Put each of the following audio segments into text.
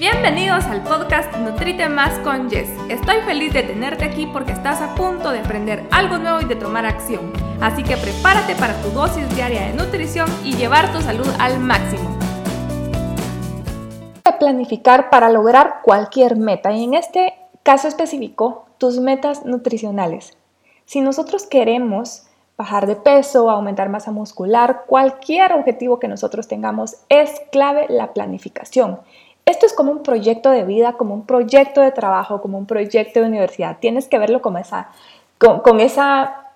Bienvenidos al podcast Nutrite Más con Jess. Estoy feliz de tenerte aquí porque estás a punto de aprender algo nuevo y de tomar acción. Así que prepárate para tu dosis diaria de nutrición y llevar tu salud al máximo. Planificar para lograr cualquier meta y en este caso específico tus metas nutricionales. Si nosotros queremos bajar de peso, aumentar masa muscular, cualquier objetivo que nosotros tengamos, es clave la planificación. Esto es como un proyecto de vida, como un proyecto de trabajo, como un proyecto de universidad. Tienes que verlo como esa, con, esa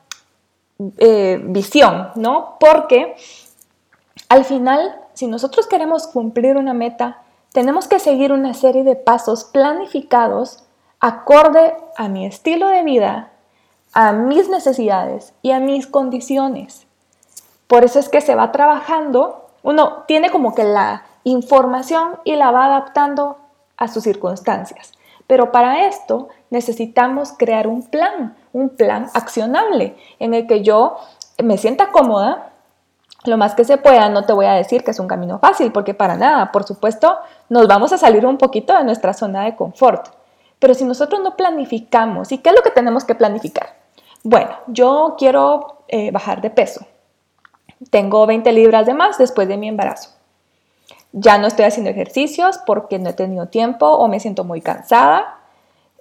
eh, visión, ¿no? Porque al final, si nosotros queremos cumplir una meta, tenemos que seguir una serie de pasos planificados acorde a mi estilo de vida, a mis necesidades y a mis condiciones. Por eso es que se va trabajando, uno tiene como que la información y la va adaptando a sus circunstancias. Pero para esto necesitamos crear un plan, un plan accionable en el que yo me sienta cómoda, lo más que se pueda, no te voy a decir que es un camino fácil, porque para nada, por supuesto, nos vamos a salir un poquito de nuestra zona de confort. Pero si nosotros no planificamos, ¿y qué es lo que tenemos que planificar? Bueno, yo quiero eh, bajar de peso. Tengo 20 libras de más después de mi embarazo ya no estoy haciendo ejercicios porque no he tenido tiempo o me siento muy cansada.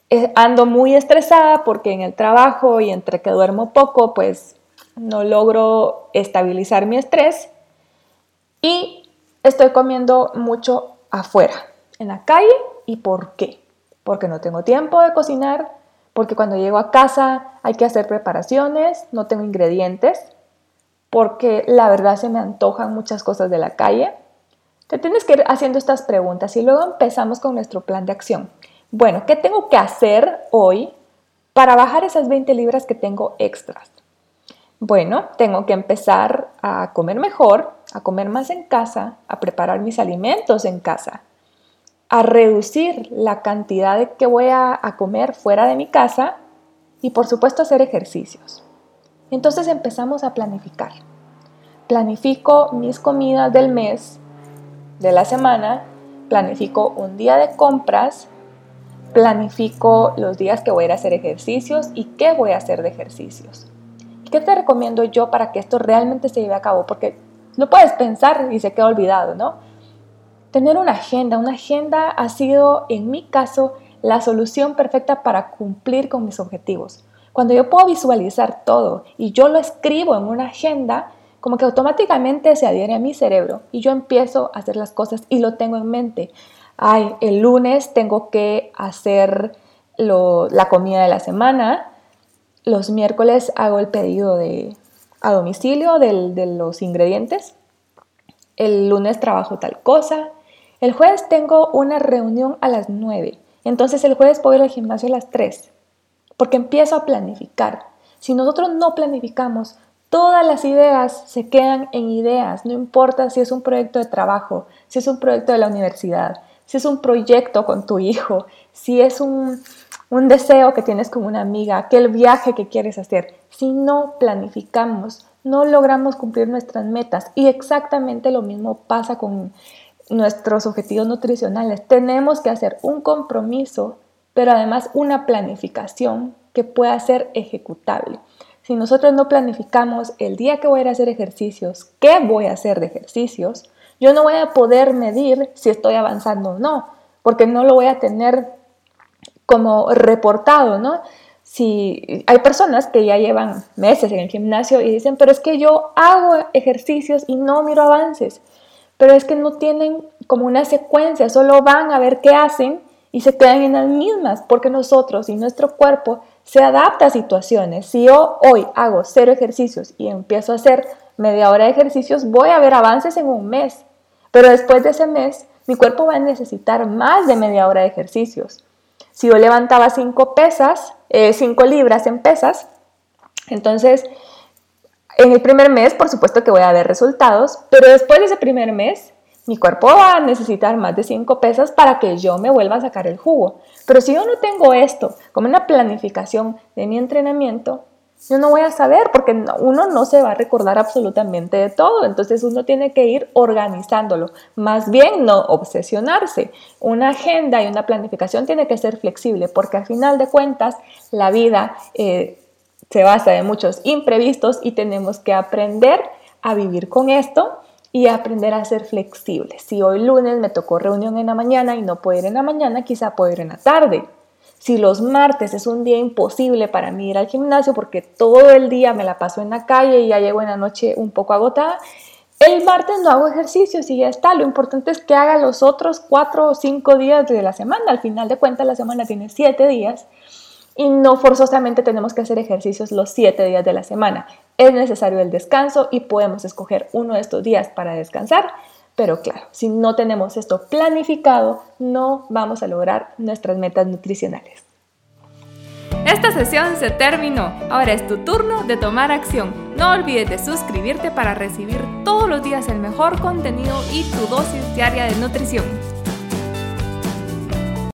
Eh, ando muy estresada porque en el trabajo y entre que duermo poco, pues no logro estabilizar mi estrés. Y estoy comiendo mucho afuera, en la calle. ¿Y por qué? Porque no tengo tiempo de cocinar, porque cuando llego a casa hay que hacer preparaciones, no tengo ingredientes, porque la verdad se me antojan muchas cosas de la calle te tienes que ir haciendo estas preguntas y luego empezamos con nuestro plan de acción. Bueno, ¿qué tengo que hacer hoy para bajar esas 20 libras que tengo extras? Bueno, tengo que empezar a comer mejor, a comer más en casa, a preparar mis alimentos en casa, a reducir la cantidad de que voy a, a comer fuera de mi casa y por supuesto hacer ejercicios. Entonces empezamos a planificar. Planifico mis comidas del mes de la semana, planifico un día de compras, planifico los días que voy a ir a hacer ejercicios y qué voy a hacer de ejercicios. ¿Qué te recomiendo yo para que esto realmente se lleve a cabo? Porque no puedes pensar y se queda olvidado, ¿no? Tener una agenda. Una agenda ha sido, en mi caso, la solución perfecta para cumplir con mis objetivos. Cuando yo puedo visualizar todo y yo lo escribo en una agenda, como que automáticamente se adhiere a mi cerebro y yo empiezo a hacer las cosas y lo tengo en mente. Ay, el lunes tengo que hacer la comida de la semana, los miércoles hago el pedido de, a domicilio de los ingredientes, el lunes trabajo tal cosa, el jueves tengo una reunión a las 9, entonces el jueves puedo ir al gimnasio a las 3, porque empiezo a planificar. Si nosotros no planificamos, Todas las ideas se quedan en ideas, no importa si es un proyecto de trabajo, si es un proyecto de la universidad, si es un proyecto con tu hijo, si es un, deseo que tienes con una amiga, aquel viaje que quieres hacer. Si no planificamos, no logramos cumplir nuestras metas. Y exactamente lo mismo pasa con nuestros objetivos nutricionales. Tenemos que hacer un compromiso, pero además una planificación que pueda ser ejecutable. Si nosotros no planificamos el día que voy a ir a hacer ejercicios, qué voy a hacer de ejercicios, yo no voy a poder medir si estoy avanzando o no, porque no lo voy a tener como reportado, ¿no? Si hay personas que ya llevan meses en el gimnasio y dicen, pero es que yo hago ejercicios y no miro avances, pero es que no tienen como una secuencia, solo van a ver qué hacen y se quedan en las mismas, porque nosotros y nuestro cuerpo se adapta a situaciones. Si yo hoy hago cero ejercicios y empiezo a hacer media hora de ejercicios, voy a ver avances en un mes. Pero después de ese mes, mi cuerpo va a necesitar más de media hora de ejercicios. Si yo levantaba cinco pesas, eh, libras en pesas, entonces en el primer mes, por supuesto que voy a ver resultados, pero después de ese primer mes, mi cuerpo va a necesitar más de 5 pesas para que yo me vuelva a sacar el jugo. Pero si yo no tengo esto como una planificación de mi entrenamiento, yo no voy a saber porque uno no se va a recordar absolutamente de todo, entonces uno tiene que ir organizándolo, más bien no obsesionarse. Una agenda y una planificación tiene que ser flexible porque al final de cuentas la vida eh, se basa en muchos imprevistos y tenemos que aprender a vivir con esto y aprender a ser flexibles. Si hoy lunes me tocó reunión en la mañana y no puedo ir en la mañana, quizá puedo ir en la tarde si los martes es un día imposible para mí ir al gimnasio porque todo el día me la paso en la calle y ya llego en la noche un poco agotada, el martes no hago ejercicios y ya está. Lo importante es que haga los otros cuatro o cinco días de la semana. Al final de cuentas, la semana tiene siete días y no forzosamente tenemos que hacer ejercicios los siete días de la semana. Es necesario el descanso y podemos escoger uno de estos días para descansar pero claro, si no tenemos esto planificado, no vamos a lograr nuestras metas nutricionales. Esta sesión se terminó. Ahora es tu turno de tomar acción. No olvides de suscribirte para recibir todos los días el mejor contenido y tu dosis diaria de nutrición.